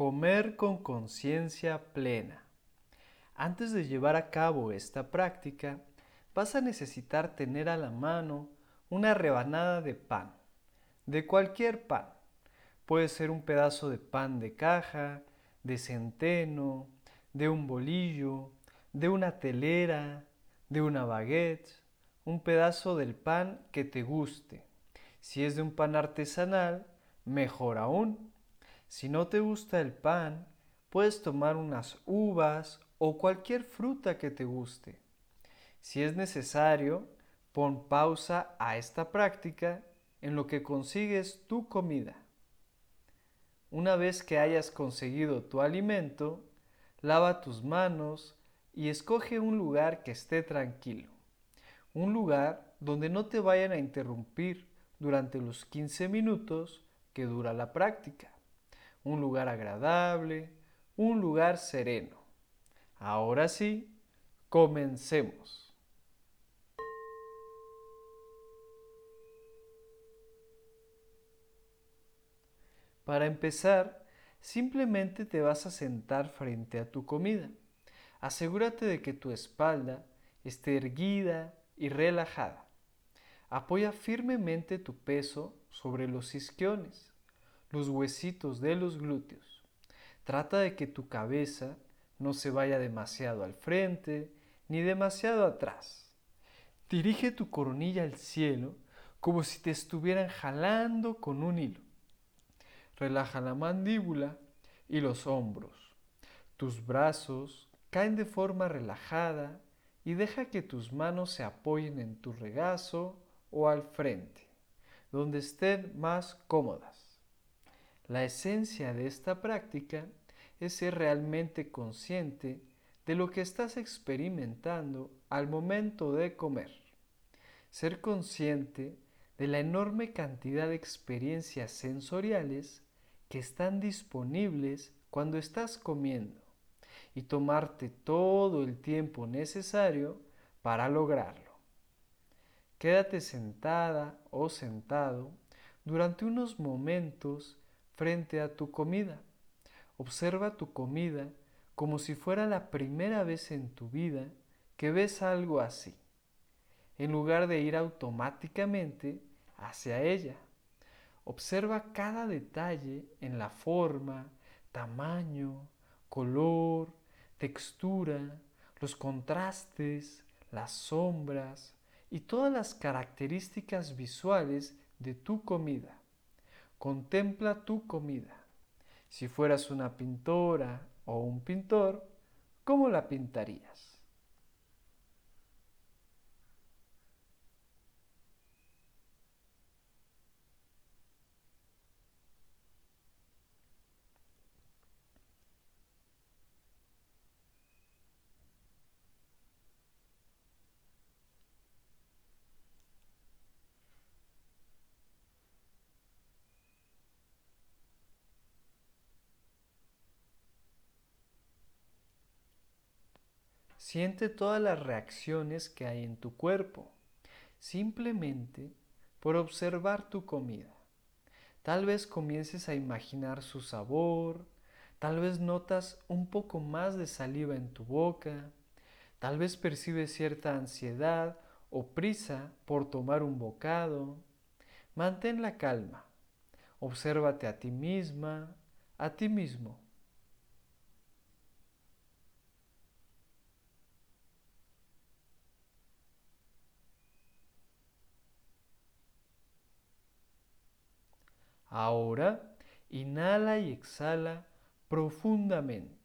Comer con conciencia plena. Antes de llevar a cabo esta práctica, vas a necesitar tener a la mano una rebanada de pan, de cualquier pan. Puede ser un pedazo de pan de caja, de centeno, de un bolillo, de una telera, de una baguette, un pedazo del pan que te guste. Si es de un pan artesanal, mejor aún. Si no te gusta el pan, puedes tomar unas uvas o cualquier fruta que te guste. Si es necesario, pon pausa a esta práctica en lo que consigues tu comida. Una vez que hayas conseguido tu alimento, lava tus manos y escoge un lugar que esté tranquilo. Un lugar donde no te vayan a interrumpir durante los 15 minutos que dura la práctica un lugar agradable, un lugar sereno. Ahora sí, comencemos. Para empezar, simplemente te vas a sentar frente a tu comida. Asegúrate de que tu espalda esté erguida y relajada. Apoya firmemente tu peso sobre los isquiones los huesitos de los glúteos. Trata de que tu cabeza no se vaya demasiado al frente ni demasiado atrás. Dirige tu coronilla al cielo como si te estuvieran jalando con un hilo. Relaja la mandíbula y los hombros. Tus brazos caen de forma relajada y deja que tus manos se apoyen en tu regazo o al frente, donde estén más cómodas. La esencia de esta práctica es ser realmente consciente de lo que estás experimentando al momento de comer. Ser consciente de la enorme cantidad de experiencias sensoriales que están disponibles cuando estás comiendo y tomarte todo el tiempo necesario para lograrlo. Quédate sentada o sentado durante unos momentos frente a tu comida. Observa tu comida como si fuera la primera vez en tu vida que ves algo así, en lugar de ir automáticamente hacia ella. Observa cada detalle en la forma, tamaño, color, textura, los contrastes, las sombras y todas las características visuales de tu comida. Contempla tu comida. Si fueras una pintora o un pintor, ¿cómo la pintarías? Siente todas las reacciones que hay en tu cuerpo, simplemente por observar tu comida. Tal vez comiences a imaginar su sabor, tal vez notas un poco más de saliva en tu boca, tal vez percibes cierta ansiedad o prisa por tomar un bocado. Mantén la calma, obsérvate a ti misma, a ti mismo. Ahora, inhala y exhala profundamente.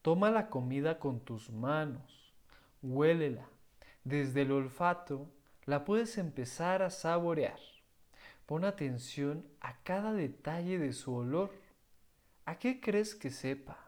Toma la comida con tus manos, huélela. Desde el olfato la puedes empezar a saborear. Pon atención a cada detalle de su olor. ¿A qué crees que sepa?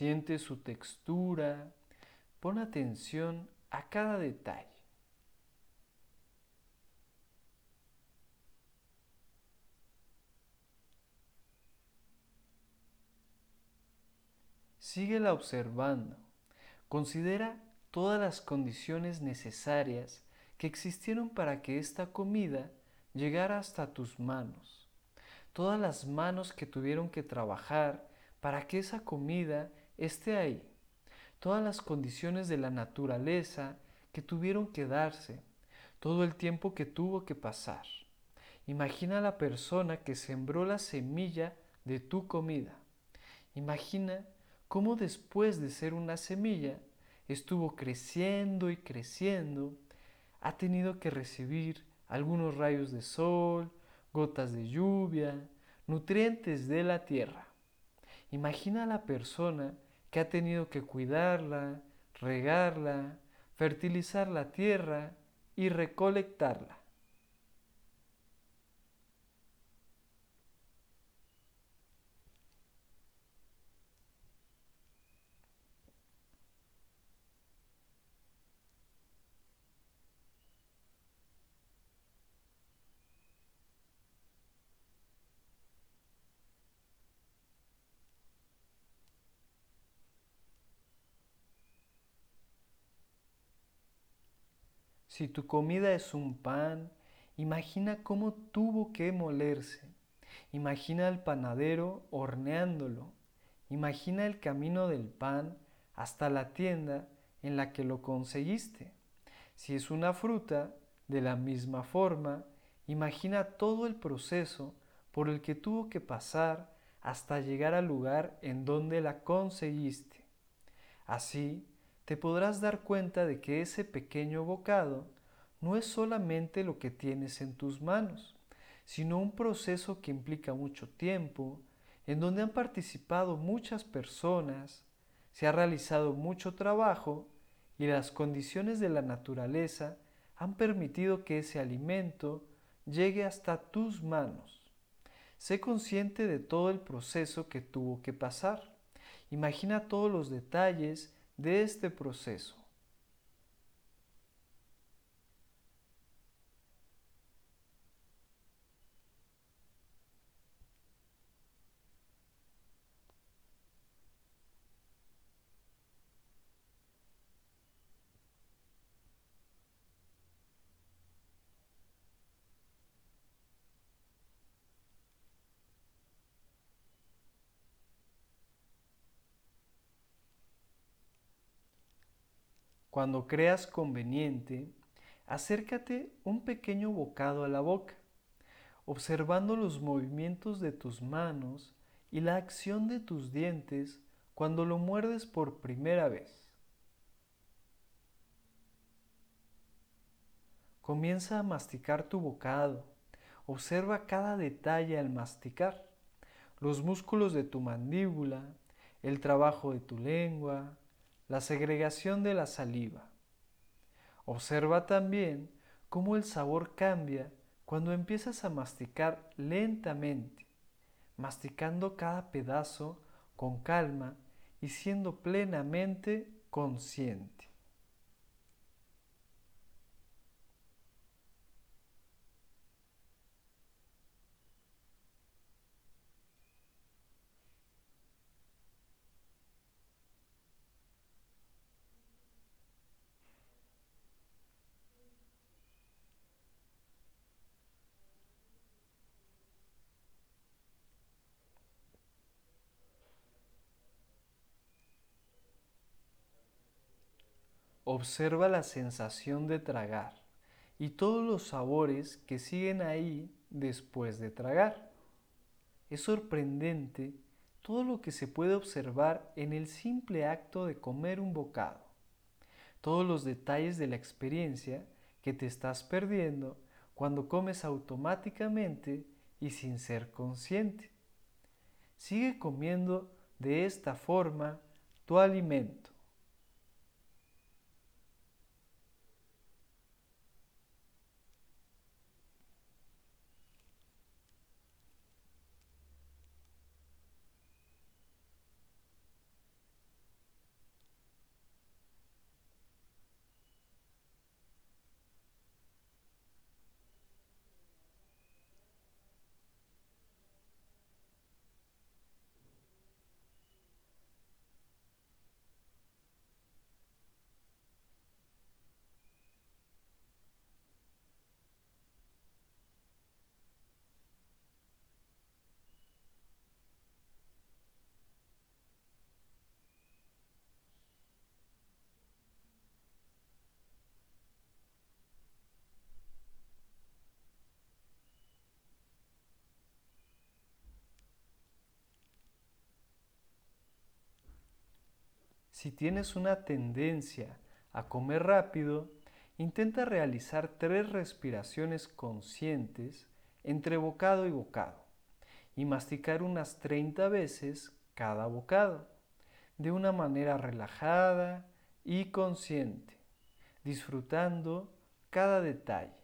Siente su textura, pon atención a cada detalle. Síguela observando. Considera todas las condiciones necesarias que existieron para que esta comida llegara hasta tus manos. Todas las manos que tuvieron que trabajar para que esa comida esté ahí. Todas las condiciones de la naturaleza que tuvieron que darse. Todo el tiempo que tuvo que pasar. Imagina a la persona que sembró la semilla de tu comida. Imagina cómo después de ser una semilla estuvo creciendo y creciendo, ha tenido que recibir algunos rayos de sol, gotas de lluvia, nutrientes de la tierra. Imagina a la persona que ha tenido que cuidarla, regarla, fertilizar la tierra y recolectarla. Si tu comida es un pan, imagina cómo tuvo que molerse. Imagina al panadero horneándolo. Imagina el camino del pan hasta la tienda en la que lo conseguiste. Si es una fruta, de la misma forma, imagina todo el proceso por el que tuvo que pasar hasta llegar al lugar en donde la conseguiste. Así, te podrás dar cuenta de que ese pequeño bocado no es solamente lo que tienes en tus manos, sino un proceso que implica mucho tiempo, en donde han participado muchas personas, se ha realizado mucho trabajo y las condiciones de la naturaleza han permitido que ese alimento llegue hasta tus manos. Sé consciente de todo el proceso que tuvo que pasar. Imagina todos los detalles de este proceso. Cuando creas conveniente, acércate un pequeño bocado a la boca, observando los movimientos de tus manos y la acción de tus dientes cuando lo muerdes por primera vez. Comienza a masticar tu bocado. Observa cada detalle al masticar. Los músculos de tu mandíbula, el trabajo de tu lengua, la segregación de la saliva. Observa también cómo el sabor cambia cuando empiezas a masticar lentamente, masticando cada pedazo con calma y siendo plenamente consciente. Observa la sensación de tragar y todos los sabores que siguen ahí después de tragar. Es sorprendente todo lo que se puede observar en el simple acto de comer un bocado. Todos los detalles de la experiencia que te estás perdiendo cuando comes automáticamente y sin ser consciente. Sigue comiendo de esta forma tu alimento. Si tienes una tendencia a comer rápido, intenta realizar tres respiraciones conscientes entre bocado y bocado y masticar unas 30 veces cada bocado, de una manera relajada y consciente, disfrutando cada detalle.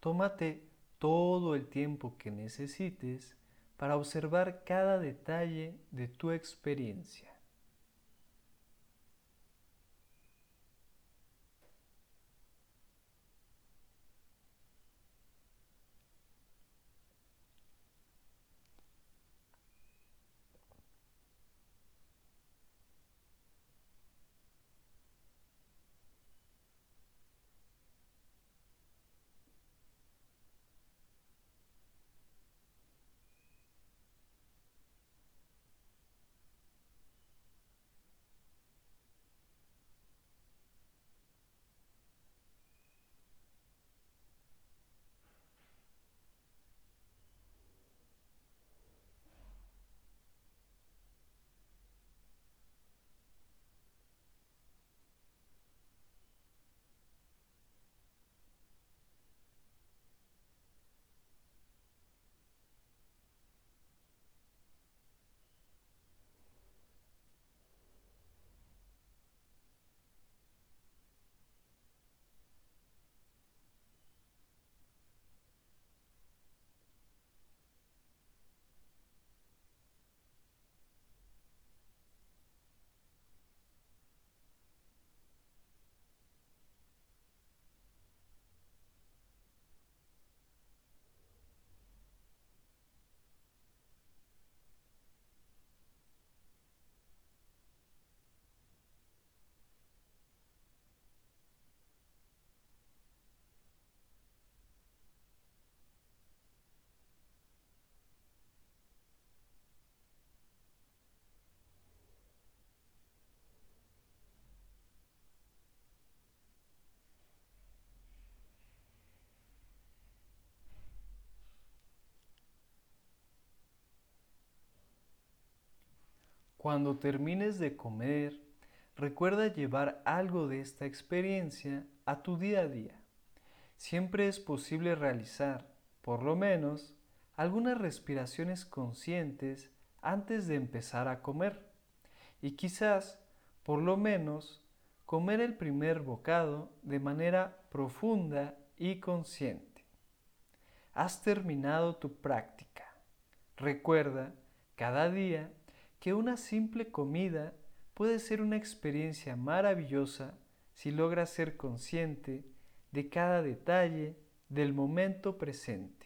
Tómate todo el tiempo que necesites para observar cada detalle de tu experiencia. Cuando termines de comer, recuerda llevar algo de esta experiencia a tu día a día. Siempre es posible realizar, por lo menos, algunas respiraciones conscientes antes de empezar a comer. Y quizás, por lo menos, comer el primer bocado de manera profunda y consciente. Has terminado tu práctica. Recuerda, cada día que una simple comida puede ser una experiencia maravillosa si logras ser consciente de cada detalle del momento presente.